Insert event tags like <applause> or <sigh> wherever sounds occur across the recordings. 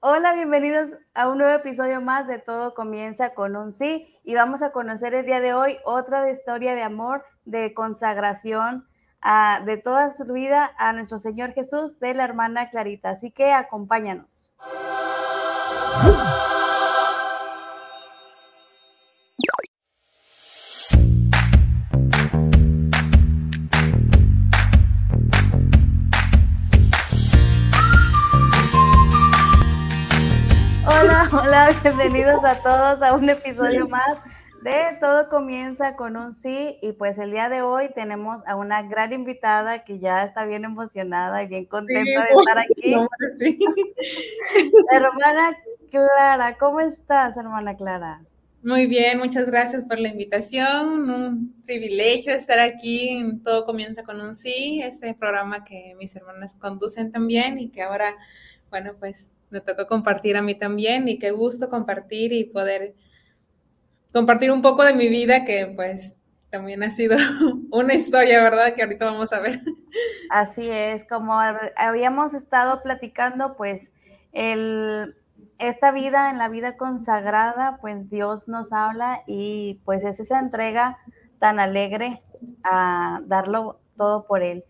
Hola, bienvenidos a un nuevo episodio más de Todo Comienza con un sí y vamos a conocer el día de hoy otra historia de amor, de consagración de toda su vida a nuestro Señor Jesús de la hermana Clarita. Así que acompáñanos. <laughs> bienvenidos a todos a un episodio más de Todo comienza con un sí y pues el día de hoy tenemos a una gran invitada que ya está bien emocionada y bien contenta de estar aquí. <laughs> hermana Clara, ¿cómo estás, hermana Clara? Muy bien, muchas gracias por la invitación. Un privilegio estar aquí en Todo comienza con un sí, este programa que mis hermanas conducen también y que ahora, bueno, pues me tocó compartir a mí también y qué gusto compartir y poder compartir un poco de mi vida que pues también ha sido <laughs> una historia, ¿verdad? Que ahorita vamos a ver. Así es, como habíamos estado platicando, pues el, esta vida, en la vida consagrada, pues Dios nos habla y pues es esa entrega tan alegre a darlo todo por Él.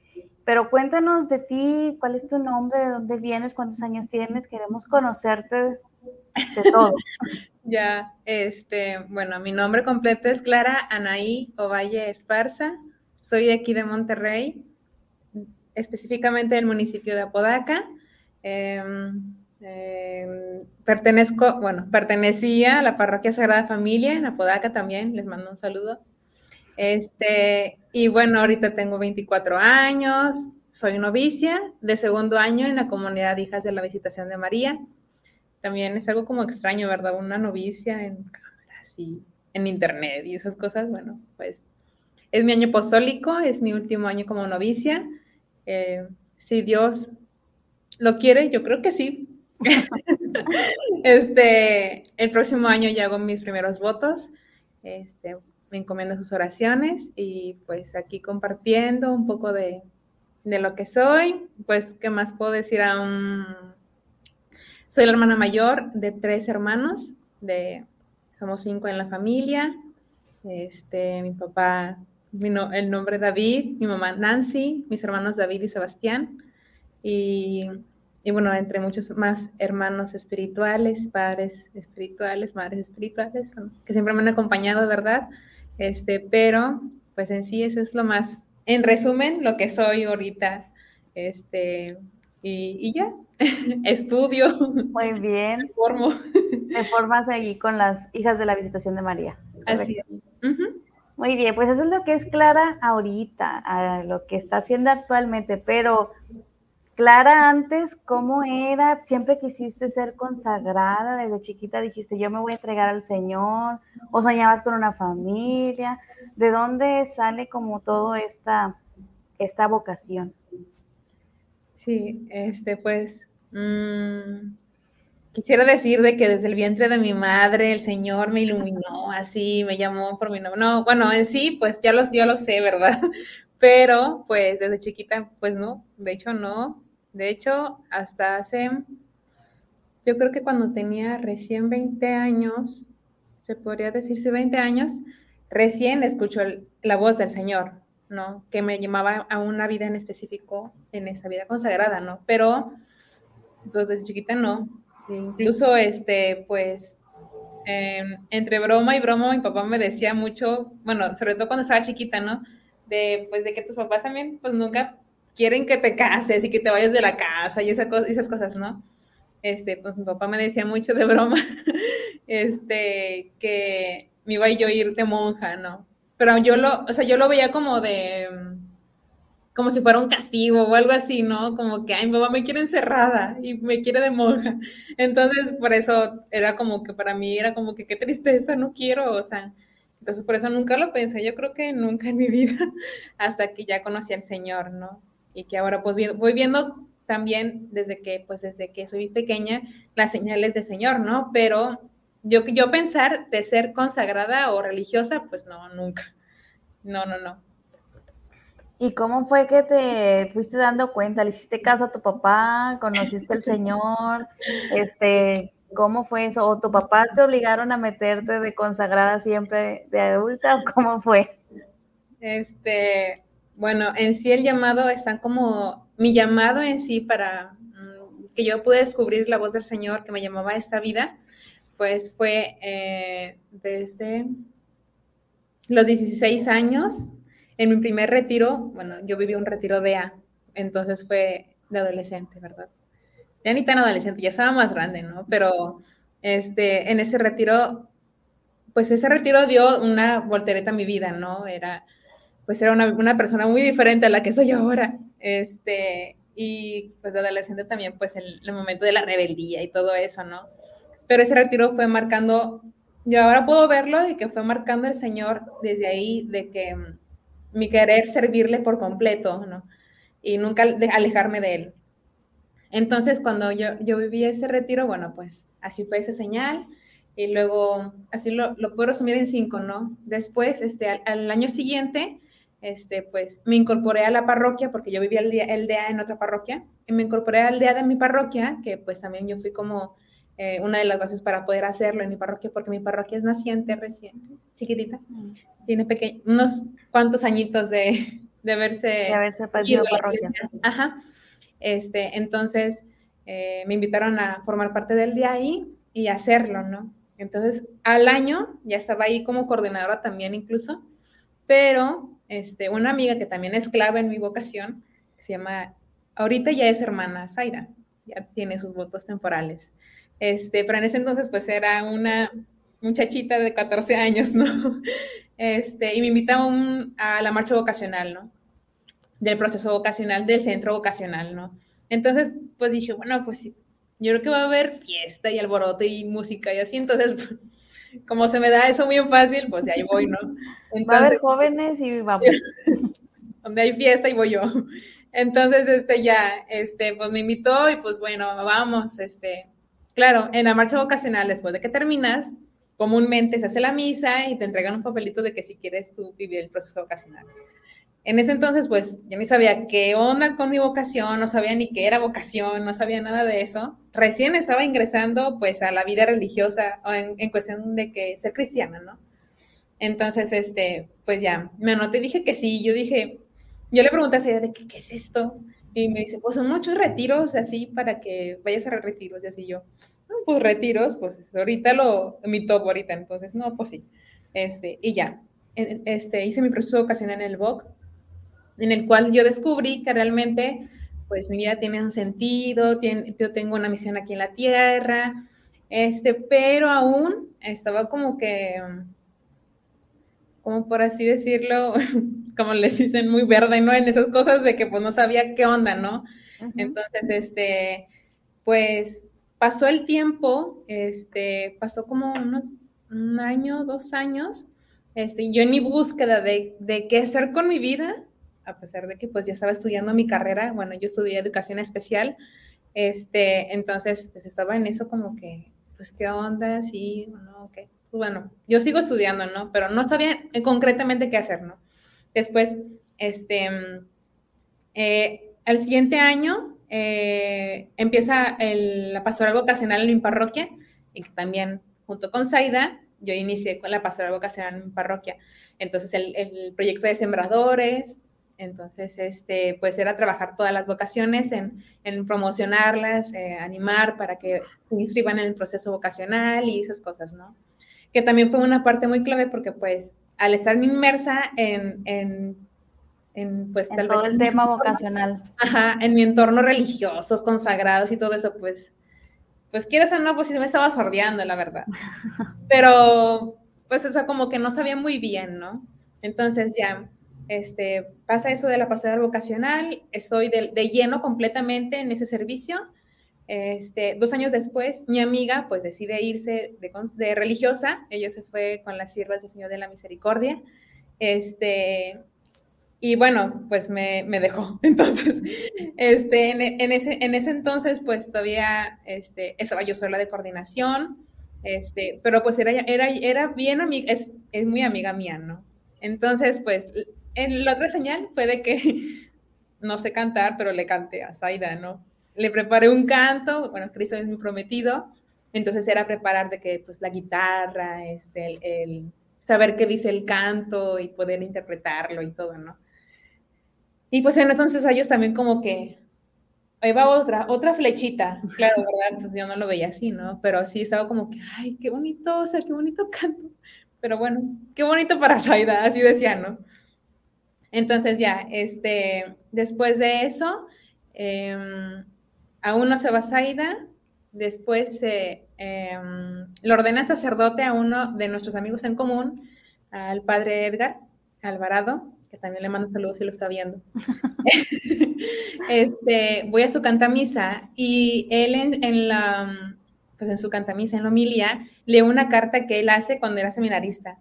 Pero cuéntanos de ti, cuál es tu nombre, de dónde vienes, cuántos años tienes, queremos conocerte de todo. <laughs> ya, este, bueno, mi nombre completo es Clara Anaí Ovalle Esparza, soy de aquí de Monterrey, específicamente del municipio de Apodaca. Em, em, pertenezco, bueno, pertenecía a la parroquia Sagrada Familia en Apodaca también, les mando un saludo. Este, y bueno, ahorita tengo 24 años, soy novicia de segundo año en la comunidad de Hijas de la Visitación de María. También es algo como extraño, ¿verdad? Una novicia en cámaras y en internet y esas cosas. Bueno, pues es mi año apostólico, es mi último año como novicia. Eh, si Dios lo quiere, yo creo que sí. <laughs> este, el próximo año ya hago mis primeros votos. Este, me encomiendo sus oraciones y pues aquí compartiendo un poco de, lo que soy, pues qué más puedo decir un Soy la hermana mayor de tres hermanos, de, somos cinco en la familia, este, mi papá, el nombre David, mi mamá Nancy, mis hermanos David y Sebastián, y, y bueno, entre muchos más hermanos espirituales, padres espirituales, madres espirituales, que siempre me han acompañado, ¿verdad? Este, pero pues en sí eso es lo más, en resumen, lo que soy ahorita. Este, y, ya, <laughs> estudio. Muy bien. <laughs> Me formo. Me formas allí con las hijas de la visitación de María. Así es. Muy bien, pues eso es lo que es Clara ahorita, lo que está haciendo actualmente, pero Clara, antes, ¿cómo era? ¿Siempre quisiste ser consagrada? Desde chiquita dijiste, yo me voy a entregar al Señor, o soñabas con una familia. ¿De dónde sale como toda esta, esta vocación? Sí, este, pues, mm, quisiera decir de que desde el vientre de mi madre el Señor me iluminó, así, me llamó por mi nombre. No, bueno, en sí, pues ya, los, yo lo sé, ¿verdad? <laughs> Pero, pues, desde chiquita, pues no, de hecho no, de hecho, hasta hace, yo creo que cuando tenía recién 20 años, se podría decirse 20 años, recién escucho la voz del Señor, ¿no? Que me llamaba a una vida en específico, en esa vida consagrada, ¿no? Pero, entonces, desde chiquita no. Incluso, este, pues, em, entre broma y broma, mi papá me decía mucho, bueno, sobre todo cuando estaba chiquita, ¿no? De, pues, de que tus papás también, pues, nunca quieren que te cases y que te vayas de la casa y esas cosas, ¿no? Este, pues mi papá me decía mucho de broma, <laughs> este, que me iba yo a ir de monja, ¿no? Pero yo lo, o sea, yo lo veía como de, como si fuera un castigo o algo así, ¿no? Como que, ay, mi mamá me quiere encerrada y me quiere de monja. Entonces, por eso era como que para mí era como que qué tristeza, no quiero, o sea, entonces por eso nunca lo pensé, yo creo que nunca en mi <laughs> vida, hasta que ya conocí al Señor, ¿no? Y que ahora pues voy viendo también desde que, pues desde que soy pequeña, las señales del Señor, ¿no? Pero yo, yo pensar de ser consagrada o religiosa, pues no, nunca. No, no, no. ¿Y cómo fue que te fuiste dando cuenta? ¿Le hiciste caso a tu papá? ¿Conociste al Señor? Este, ¿Cómo fue eso? ¿O tu papá te obligaron a meterte de consagrada siempre de adulta o cómo fue? Este, bueno, en sí el llamado está como, mi llamado en sí para mm, que yo pude descubrir la voz del Señor que me llamaba a esta vida, pues fue eh, desde los 16 años, en mi primer retiro, bueno, yo viví un retiro de A, entonces fue de adolescente, ¿verdad? Ya ni tan adolescente, ya estaba más grande, ¿no? Pero este, en ese retiro, pues ese retiro dio una voltereta a mi vida, ¿no? Era, pues era una, persona muy diferente a la que soy ahora. Este, y pues de adolescente también, pues el, el momento de la rebeldía y todo eso, ¿no? Pero ese retiro fue marcando yo ahora puedo verlo y que fue marcando el Señor desde ahí de que mm, mi querer servirle por completo, ¿no? Y nunca alejarme de él. Entonces, cuando yo, yo viví ese retiro, bueno, pues así fue esa señal. Y luego, así lo, lo puedo resumir en cinco, ¿no? Después, este, al, año siguiente, este, pues me incorporé a la parroquia, porque yo vivía el día, el día en otra parroquia, y me incorporé al día de mi parroquia, que pues también yo fui como eh, una de las bases para poder hacerlo en mi parroquia, porque mi parroquia es naciente, reciente, chiquitita. Mm. Tiene unos cuantos añitos de, de haberse, de haberse perdido parroquia. Ajá. Este, entonces, eh, me invitaron a formar parte del día ahí y hacerlo, ¿no? Entonces, al año ya estaba ahí como coordinadora también incluso, pero este, una amiga que también es clave en mi vocación, se llama, ahorita ya es hermana Zaira, ya tiene sus votos temporales. Este, pero en ese entonces pues era una muchachita de 14 años, ¿no? <laughs> Este, y me invitaron a la marcha vocacional, ¿no? Del proceso vocacional, del centro vocacional, ¿no? Entonces, pues dije, bueno, pues yo creo que va a haber fiesta y alboroto y música y así, entonces, <laughs> como se me da eso muy fácil, pues ahí voy, ¿no? va a haber jóvenes y vamos. <laughs> donde hay fiesta y voy yo. Entonces, este, ya, este, pues me invitó y pues bueno, vamos, este, Claro, en la marcha vocacional, después de que terminas, comúnmente se hace la misa y te entregan un papelito de que si quieres tú vivir el proceso vocacional. En ese entonces, pues, yo ni sabía qué onda con mi vocación, no sabía ni qué era vocación, no sabía nada de eso. Recién estaba ingresando, pues, a la vida religiosa en, en cuestión de que ser cristiana, ¿no? Entonces, este, pues ya, me anoté dije que sí. Yo dije, yo le pregunté a ella de qué, qué es esto. Y me dice, pues son muchos retiros así para que vayas a retiros. Y así yo, pues retiros, pues ahorita lo, mi top ahorita. Entonces, no, pues sí. Este, y ya, este, hice mi proceso ocasional en el BOC, en el cual yo descubrí que realmente, pues mi vida tiene un sentido, tiene, yo tengo una misión aquí en la tierra, este, pero aún estaba como que, como por así decirlo, <laughs> como le dicen, muy verde, ¿no? En esas cosas de que pues no sabía qué onda, ¿no? Entonces, este, pues pasó el tiempo, este, pasó como unos un año, dos años, este, yo en mi búsqueda de, de qué hacer con mi vida, a pesar de que pues ya estaba estudiando mi carrera, bueno, yo estudié educación especial, este, entonces pues estaba en eso como que, pues qué onda, sí, no, qué, pues, bueno, yo sigo estudiando, ¿no? Pero no sabía concretamente qué hacer, ¿no? Después, este, eh, el siguiente año eh, empieza la pastoral vocacional en mi parroquia y también junto con Saida yo inicié con la pastoral vocacional en mi parroquia. Entonces el, proyecto de sembradores, entonces este, pues era trabajar todas las vocaciones en, promocionarlas, eh, animar para que se inscriban en el proceso vocacional y esas cosas, ¿no? Que también fue una parte muy clave porque pues al estar inmersa en, en, en pues tal todo el tema vocacional. Ajá, en mi entorno religiosos, consagrados y todo eso, pues, pues quieras o no, pues sí me estaba sordeando, la verdad. <laughs> Pero, pues, o sea, como que no sabía muy bien, ¿no? Entonces ya, este, pasa eso de la pastoral vocacional, estoy de, de lleno completamente en ese servicio este, dos años después, mi amiga pues decide irse de, religiosa, ella se fue con las siervas del Señor de la Misericordia, este, y bueno, pues me, dejó. <laughs> Entonces, este, en, ese, en ese entonces pues todavía este, estaba yo sola de coordinación, pero pues era, era, era bien amiga, es, es muy amiga mía, ¿no? Entonces, pues en la otra señal fue de que <laughs> no sé cantar, pero le canté a Zaida, ¿no? Le preparé un canto, bueno, Cristo es mi prometido, entonces era preparar de que, pues, la guitarra, este, el, saber qué dice el canto y poder interpretarlo y todo, ¿no? Y pues en esos ensayos también como que ahí va otra, otra flechita. Claro, ¿verdad? Pues yo no lo veía así, ¿no? Pero sí estaba como que, ay, qué bonito, o sea, qué bonito canto. Pero bueno, qué bonito para Zaida, así decía, ¿no? Entonces ya, este, después de eso, eh, aún no se va Zaida, después eh, lo ordena el sacerdote a uno de nuestros amigos en común, al padre Edgar Alvarado, que también le mando saludos si lo está viendo. <laughs> este, voy a su cantamisa y él en, la, pues en su cantamisa, en la homilia, lee una carta que él hace cuando era seminarista,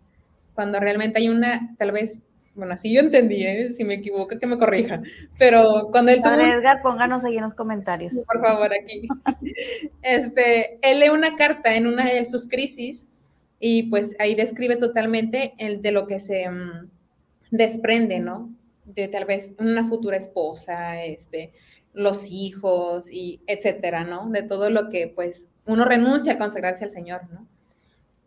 cuando realmente hay una, tal vez, bueno, así yo entendí, ¿eh? si me equivoco, que me corrija, pero cuando él tuvo... Edgar, pónganos ahí en los comentarios. Por favor, aquí. <laughs> este, él lee una carta en una de sus crisis y pues ahí describe totalmente el de lo que se mm, desprende, ¿no? De tal vez una futura esposa, este, los hijos y etcétera, ¿no? De todo lo que pues uno renuncia a consagrarse al Señor, ¿no?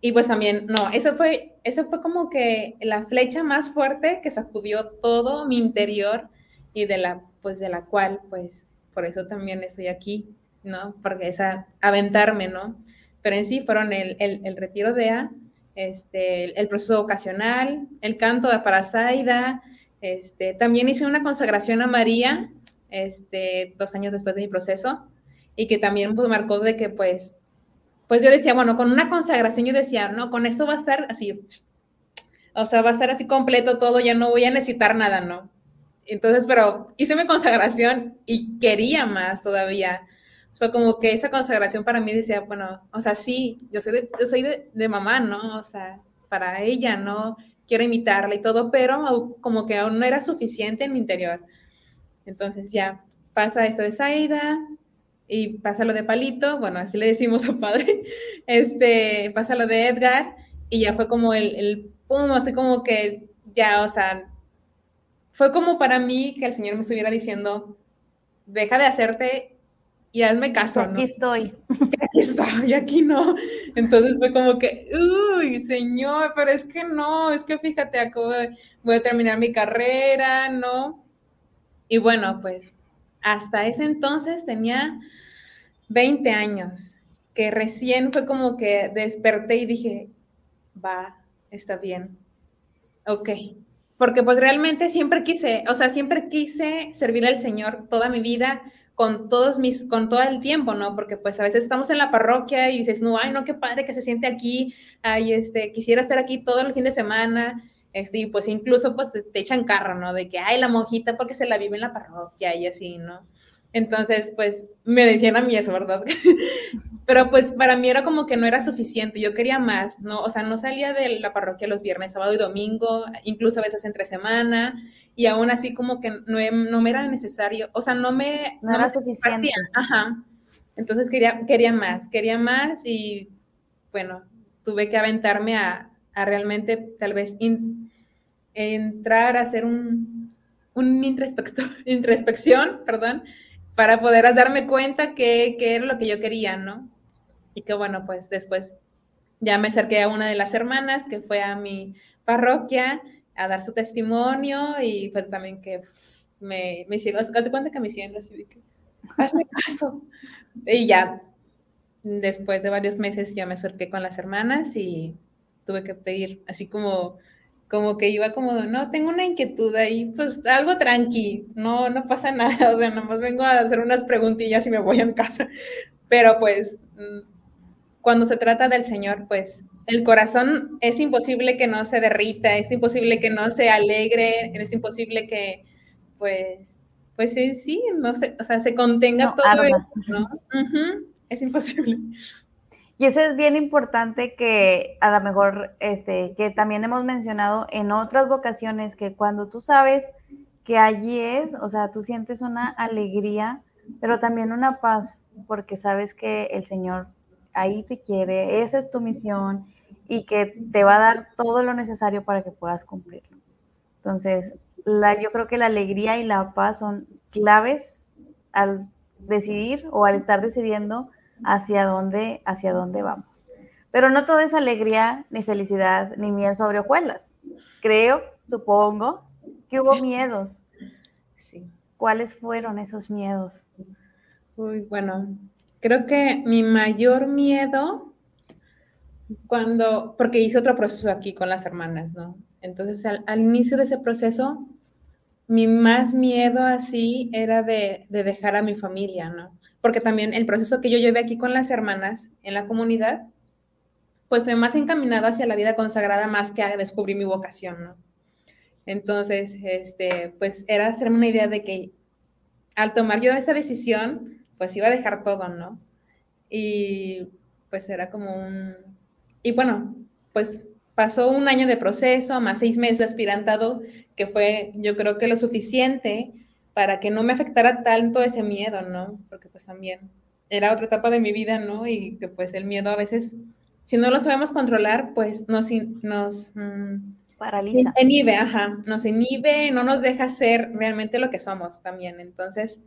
Y pues también, no, eso fue, eso fue como que la flecha más fuerte que sacudió todo mi interior y de la, pues de la cual, pues, por eso también estoy aquí, ¿no? Porque esa, aventarme, ¿no? Pero en sí fueron el, el, el retiro de A, este, el proceso ocasional, el canto de Parasaida, este, también hice una consagración a María, este, dos años después de mi proceso, y que también pues, marcó de que, pues, pues yo decía, bueno, con una consagración yo decía, no, con esto va a estar así, o sea, va a ser así completo todo, ya no voy a necesitar nada, ¿no? Entonces, pero hice mi consagración y quería más todavía. O sea, como que esa consagración para mí decía, bueno, o sea, sí, yo soy de, yo soy de, mamá, ¿no? O sea, para ella, ¿no? Quiero imitarla y todo, pero como que aún no era suficiente en mi interior. Entonces ya pasa esto de Saida y pasa lo de Palito, bueno, así le decimos a padre, <laughs> este, pasa lo de Edgar y ya fue como el, el pum, así como que ya, o sea, fue como para mí que el Señor me estuviera diciendo, deja de hacerte y hazme caso, ¿no? <laughs> Aquí estoy. Aquí estoy, aquí no. Entonces fue como que, uy, señor, pero es que no, es que fíjate, acabo voy a terminar mi carrera, ¿no? Y bueno, pues hasta ese entonces tenía 20 años, que recién fue como que desperté y dije, va, está bien, ok. Porque pues realmente siempre quise, o sea, siempre quise servir al Señor toda mi vida, con todos mis, con todo el tiempo, ¿no? Porque pues a veces estamos en la parroquia y dices, no, ay, no, qué padre que se siente aquí, ay, este, quisiera estar aquí todo el fin de semana, este, y pues incluso pues te, echan carro, ¿no? De que, ay, la monjita porque se la vive en la parroquia y así, ¿no? Entonces, pues me decían a mí eso, ¿verdad? <laughs> Pero pues para mí era como que no era suficiente, yo quería más, ¿no? O sea, no salía de la parroquia los viernes, sábado y domingo, incluso a veces entre semana, y aún así como que no, me era necesario, o sea, no me... No, era suficiente. Ajá. Entonces quería, quería más, quería más y bueno, tuve que aventarme a, realmente tal vez entrar a hacer un, un <laughs> introspección, perdón, para poder darme cuenta qué era lo que yo quería, ¿no? Y que bueno, pues después ya me acerqué a una de las hermanas que fue a mi parroquia a dar su testimonio y fue también que me, me hicieron, date cuenta que me hicieron así de que, hazme caso. Y ya, después de varios meses ya me acerqué con las hermanas y tuve que pedir, así como, como que iba como, no, tengo una inquietud ahí, pues algo tranqui, no, no pasa <laughs> nada, o sea, nomás vengo a hacer unas preguntillas y me voy a mi casa. <laughs> Pero pues, mm, cuando se trata del Señor, pues el corazón es imposible que no se derrita, es imposible que no se alegre, es imposible que, pues, pues sí, sí, no sé, o sea, se contenga todo eso, ¿no? Es imposible. Y eso es bien importante que a lo mejor, este, que también hemos mencionado en otras vocaciones, que cuando tú sabes que allí es, o sea, tú sientes una alegría, pero también una paz, porque sabes que el Señor ahí te quiere, esa es tu misión y que te va a dar todo lo necesario para que puedas cumplirlo. Entonces, la, yo creo que la alegría y la paz son claves al decidir o al estar decidiendo hacia dónde, hacia dónde vamos. Pero no todo es alegría, ni felicidad, ni miel sobre hojuelas. Creo, supongo, que hubo miedos. Sí. ¿Cuáles fueron esos miedos? Uy, bueno, creo que mi mayor miedo cuando, porque hice otro proceso aquí con las hermanas, ¿no? Entonces, al, inicio de ese proceso, mi más miedo así era de, de, dejar a mi familia, ¿no? Porque también el proceso que yo llevé aquí con las hermanas en la comunidad, pues fue más encaminado hacia la vida consagrada más que a descubrir mi vocación, ¿no? Entonces, este, pues era hacerme una idea de que al tomar yo esta decisión, pues iba a dejar todo, ¿no? Y pues era como un... Y bueno, pues pasó un año de proceso, más seis meses de aspirantado, que fue yo creo que lo suficiente para que no me afectara tanto ese miedo, ¿no? Porque pues también era otra etapa de mi vida, ¿no? Y que pues el miedo a veces, si no lo sabemos controlar, pues nos... nos mm, Paraliza. Inhibe, ajá, nos inhibe, no nos deja ser realmente lo que somos también. Entonces,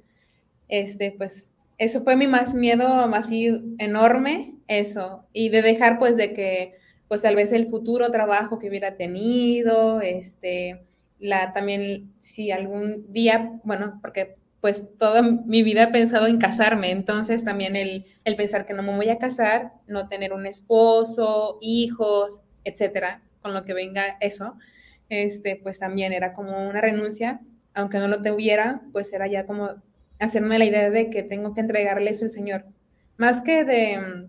este, pues eso fue mi más miedo, así enorme, eso, y de dejar pues de que pues tal vez el futuro trabajo que hubiera tenido, este, la también si algún día, bueno, porque pues toda mi vida he pensado en casarme, entonces también el, el pensar que no me voy a casar, no tener un esposo, hijos, etcétera, con lo que venga eso, este, pues también era como una renuncia, aunque no lo tuviera, pues era ya como hacerme la idea de que tengo que entregarle eso al Señor. Más que de,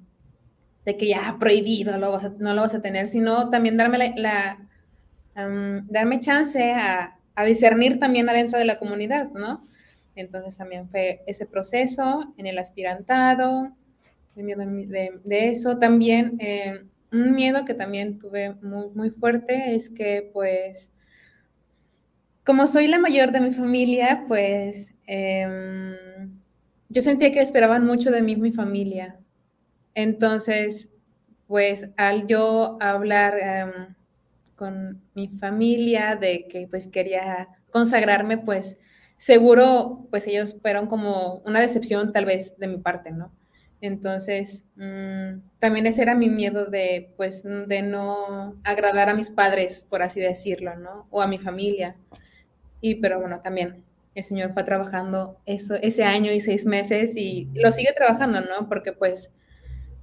de que ya prohibido lo no lo vas a tener, sino también darme la, darme chance a, a, discernir también adentro de la comunidad, ¿no? Entonces también fue ese proceso en el aspirantado, el miedo de, de eso. También eh, un miedo que también tuve muy, muy fuerte es que pues como soy la mayor de mi familia, pues Em, yo sentía que esperaban mucho de mí mi familia. Entonces, pues al yo hablar em, con mi familia de que pues quería consagrarme, pues seguro pues ellos fueron como una decepción tal vez de mi parte, ¿no? Entonces, mm, también ese era mi miedo de pues de no agradar a mis padres, por así decirlo, ¿no? O a mi familia. Y pero bueno, también el Señor fue trabajando eso, ese año y seis meses y lo sigue trabajando, ¿no? Porque pues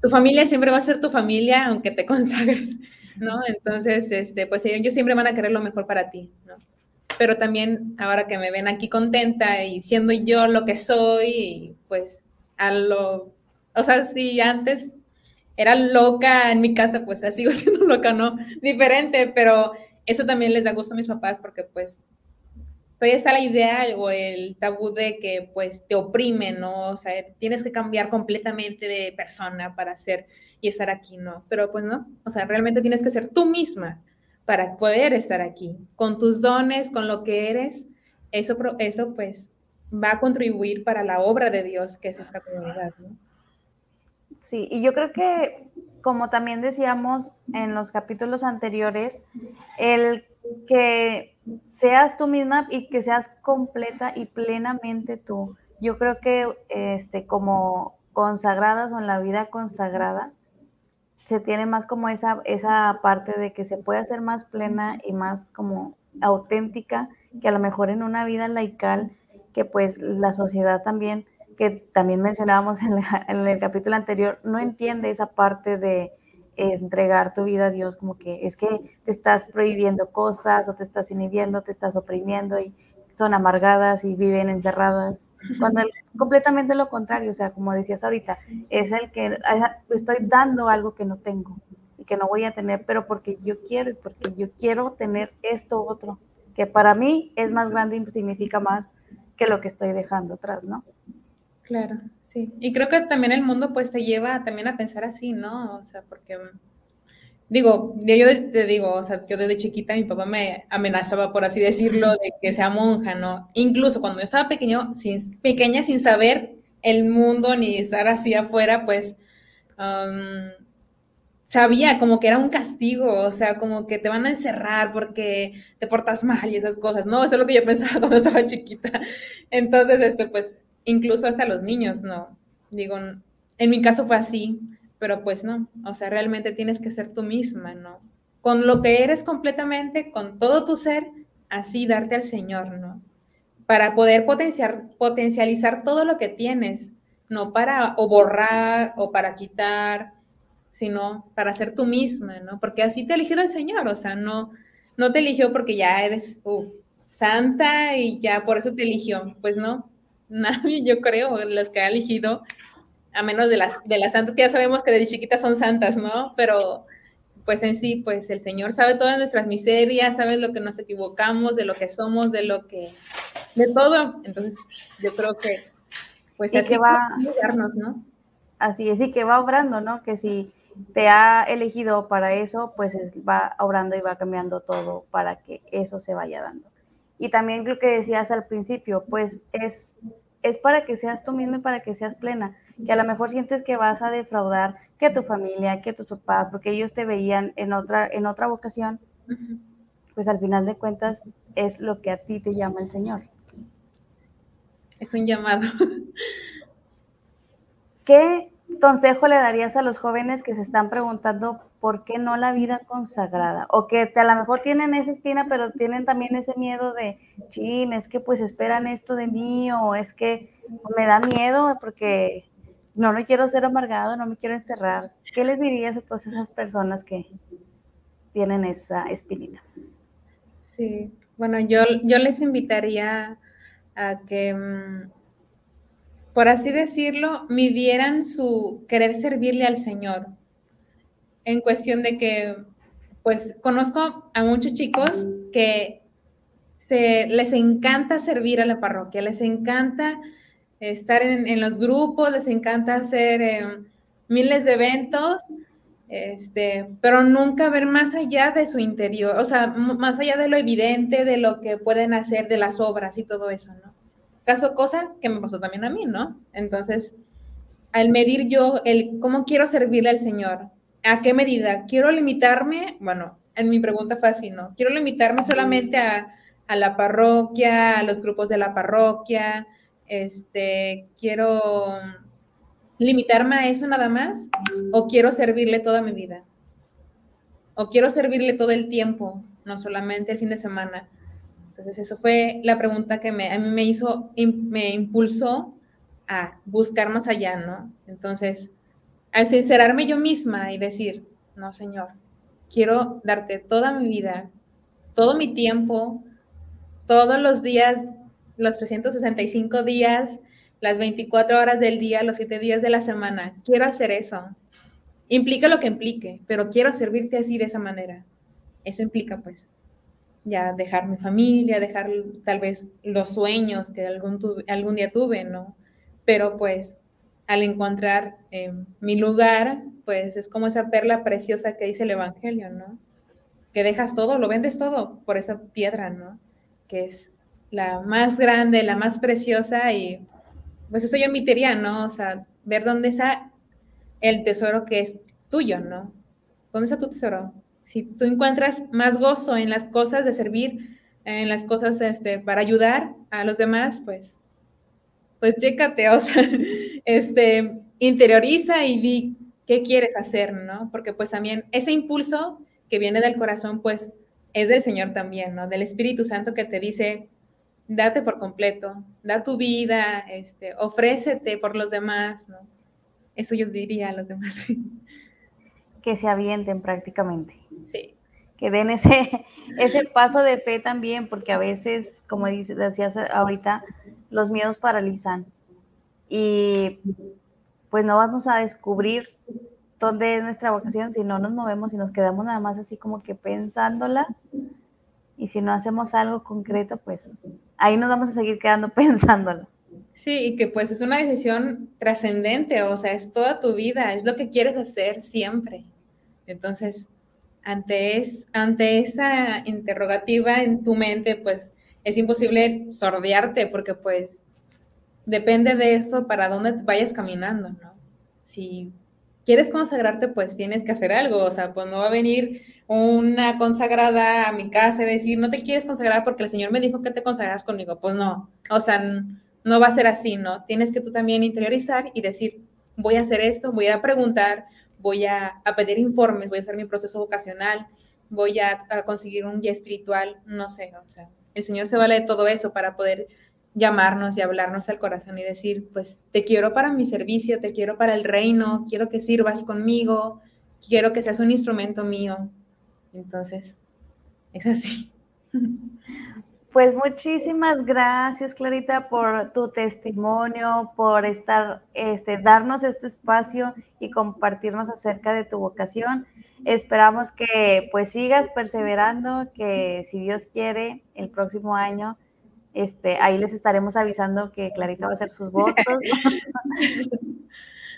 tu familia siempre va a ser tu familia aunque te <laughs> consagres, ¿no? Entonces, este, pues ellos siempre van a querer lo mejor para ti, ¿no? Pero también ahora que me ven aquí contenta y siendo yo lo que soy, pues a lo, o sea, si antes era loca en mi casa, pues <laughs> sigo siendo loca, ¿no? Diferente, pero eso también les da gusto a mis papás porque pues todavía está la idea o el tabú de que pues te oprime, ¿no? O sea, tienes que cambiar completamente de persona para ser y estar aquí, ¿no? Pero pues no, o sea, realmente tienes que ser tú misma para poder estar aquí, con tus dones, con lo que eres, eso, eso pues va a contribuir para la obra de Dios que es esta comunidad, ¿no? Sí, y yo creo que, como también decíamos en los capítulos anteriores, el que seas tú misma y que seas completa y plenamente tú. Yo creo que este, como consagradas o en la vida consagrada, se tiene más como esa, esa parte de que se puede hacer más plena y más como auténtica que a lo mejor en una vida laical que pues la sociedad también, que también mencionábamos en, en el capítulo anterior, no entiende esa parte de, entregar tu vida a Dios, como que es que te estás prohibiendo cosas o te estás inhibiendo, te estás oprimiendo y son amargadas y viven encerradas, cuando es completamente lo contrario, o sea, como decías ahorita, es el que estoy dando algo que no tengo y que no voy a tener, pero porque yo quiero y porque yo quiero tener esto otro, que para mí es más grande y significa más que lo que estoy dejando atrás, ¿no? Claro, sí. Y creo que también el mundo pues te lleva también a pensar así, ¿no? O sea, porque digo, yo te digo, o sea, yo desde chiquita mi papá me amenazaba, por así decirlo, de que sea monja, ¿no? Incluso cuando yo estaba pequeño, sin, pequeña sin saber el mundo ni estar así afuera, pues sabía como que era un castigo, o sea, como que te van a encerrar porque te portas mal y esas cosas, ¿no? Eso es lo que yo <laughs> pensaba cuando estaba chiquita. Entonces, este, pues, incluso hasta los niños, ¿no? Digo, en mi caso fue así, pero pues no, o sea, realmente tienes que ser tú misma, ¿no? Con lo que eres completamente, con todo tu ser, así darte al Señor, ¿no? Para poder potenciar, potencializar todo lo que tienes, no para o borrar o para quitar, sino para ser tú misma, ¿no? Porque así te ha elegido el Señor, o sea, no, no te eligió porque ya eres santa y ya por eso te eligió, pues no, nadie, yo creo, las que ha elegido, a menos de las, de las santas que ya sabemos que de chiquitas son santas, ¿no? Pero pues en sí, pues el Señor sabe todas nuestras miserias, sabe lo que nos equivocamos, de lo que somos, de lo que, de todo. Entonces, yo creo que, pues así va ayudarnos, ¿no? Así es, y que va obrando, ¿no? Que si te ha elegido para eso, pues va obrando y va cambiando todo para que eso se vaya dando. Y también lo que decías al principio, pues es, es para que seas tú misma y para que seas plena. Que a lo mejor sientes que vas a defraudar que tu familia, que tus papás, porque ellos te veían en otra, en otra vocación, pues al final de cuentas es lo que a ti te llama el Señor. Es un llamado. ¿Qué consejo le darías a los jóvenes que se están preguntando por qué no la vida consagrada? O que a lo mejor tienen esa espina, pero tienen también ese miedo de, chin, es que pues esperan esto de mí, o es que me da miedo porque no me quiero ser amargado, no me quiero encerrar. ¿Qué les dirías a todas esas personas que tienen esa espinita? Sí, bueno, yo, yo les invitaría a que mm, por así decirlo, midieran su querer servirle al Señor. En cuestión de que, pues, conozco a muchos chicos que se, les encanta servir a la parroquia, les encanta estar en, los grupos, les encanta hacer eh, miles de eventos, este, pero nunca ver más allá de su interior, o sea, más allá de lo evidente, de lo que pueden hacer, de las obras y todo eso, ¿no? Caso cosa que me pasó también a mí, ¿no? Entonces, al medir yo el cómo quiero servirle al Señor, ¿a qué medida? ¿Quiero limitarme? Bueno, en mi pregunta fue así, ¿no? ¿Quiero limitarme solamente a, a la parroquia, a los grupos de la parroquia? Este, ¿quiero limitarme a eso nada más? ¿O quiero servirle toda mi vida? ¿O quiero servirle todo el tiempo, no solamente el fin de semana? Entonces, eso fue la pregunta que me, a mí me hizo, me impulsó a buscar más allá, ¿no? Entonces, al sincerarme yo misma y decir, no, Señor, quiero darte toda mi vida, todo mi tiempo, todos los días, los 365 días, las 24 horas del día, los 7 días de la semana. Quiero hacer eso. Implica lo que implique, pero quiero servirte así de esa manera. Eso implica, pues, ya dejar mi familia, dejar tal vez los sueños que algún, algún día tuve, ¿no? Pero pues al encontrar em, mi lugar, pues es como esa perla preciosa que dice el Evangelio, ¿no? Que dejas todo, lo vendes todo por esa piedra, ¿no? Que es la más grande, la más preciosa y pues eso yo invitaría, ¿no? O sea, ver dónde está el tesoro que es tuyo, ¿no? ¿Dónde está tu tesoro? si tú encuentras más gozo en las cosas de servir, en las cosas este, para ayudar a los demás, pues, pues chécate, o sea, <laughs> este, interioriza y vi qué quieres hacer, ¿no? Porque pues también ese impulso que viene del corazón, pues es del Señor también, ¿no? Del Espíritu Santo que te dice, date por completo, da tu vida, este, ofrécete por los demás, ¿no? Eso yo diría a los demás. <laughs> que se avienten prácticamente. Sí. Que den ese, <laughs> ese paso de fe también, porque a veces, como decías ahorita, los miedos paralizan. Y pues no vamos a descubrir dónde es nuestra vocación si no nos movemos y nos quedamos nada más así como que pensándola. Y si no hacemos algo concreto, pues ahí nos vamos a seguir quedando <laughs> pensándola. Sí, y que pues es una decisión trascendente, o sea, es toda tu vida, es lo que quieres hacer siempre. Entonces, ante, es, ante esa interrogativa en tu mente, pues es imposible sordearte porque pues depende de eso para dónde vayas caminando, ¿no? Si quieres consagrarte, pues tienes que hacer algo, o sea, pues no va a venir una consagrada a mi casa y decir, no te quieres consagrar porque el Señor me dijo que te consagras conmigo, pues no, o sea, no va a ser así, ¿no? Tienes que tú también interiorizar y decir, voy a hacer esto, voy a preguntar, voy a, pedir informes, voy a hacer mi proceso vocacional, voy a, a conseguir un guía espiritual, no sé, o sea, el Señor se vale de todo eso para poder llamarnos y hablarnos al corazón y decir, pues te quiero para mi servicio, te quiero para el reino, quiero que sirvas conmigo, quiero que seas un instrumento mío. Entonces, es así. Pues muchísimas gracias, Clarita, por tu testimonio, por estar, este, darnos este espacio y compartirnos acerca de tu vocación. Esperamos que pues sigas perseverando, que si Dios quiere, el próximo año este, ahí les estaremos avisando que Clarita va a hacer sus votos <laughs>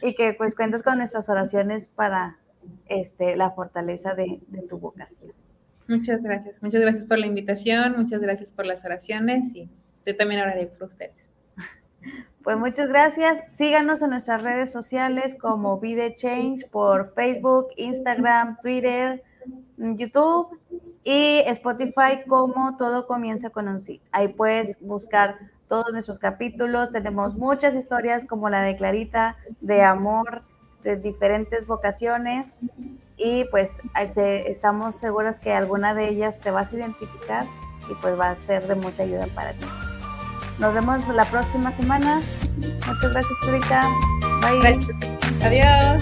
y que pues cuentes con nuestras oraciones para este, la fortaleza de, tu vocación. Muchas gracias, muchas gracias por la invitación, muchas gracias por las oraciones y yo también oraré por ustedes. Pues muchas gracias. Síganos en nuestras redes sociales como Vide Change por Facebook, Instagram, Twitter, YouTube y Spotify como todo comienza con un sí. Ahí puedes buscar todos nuestros capítulos. Tenemos muchas historias como la de Clarita, de amor, de diferentes vocaciones y pues estamos seguras que alguna de ellas te vas a identificar y pues va a ser de mucha ayuda para ti. Nos vemos la próxima semana. Muchas gracias, Clarita. Bye. Adiós.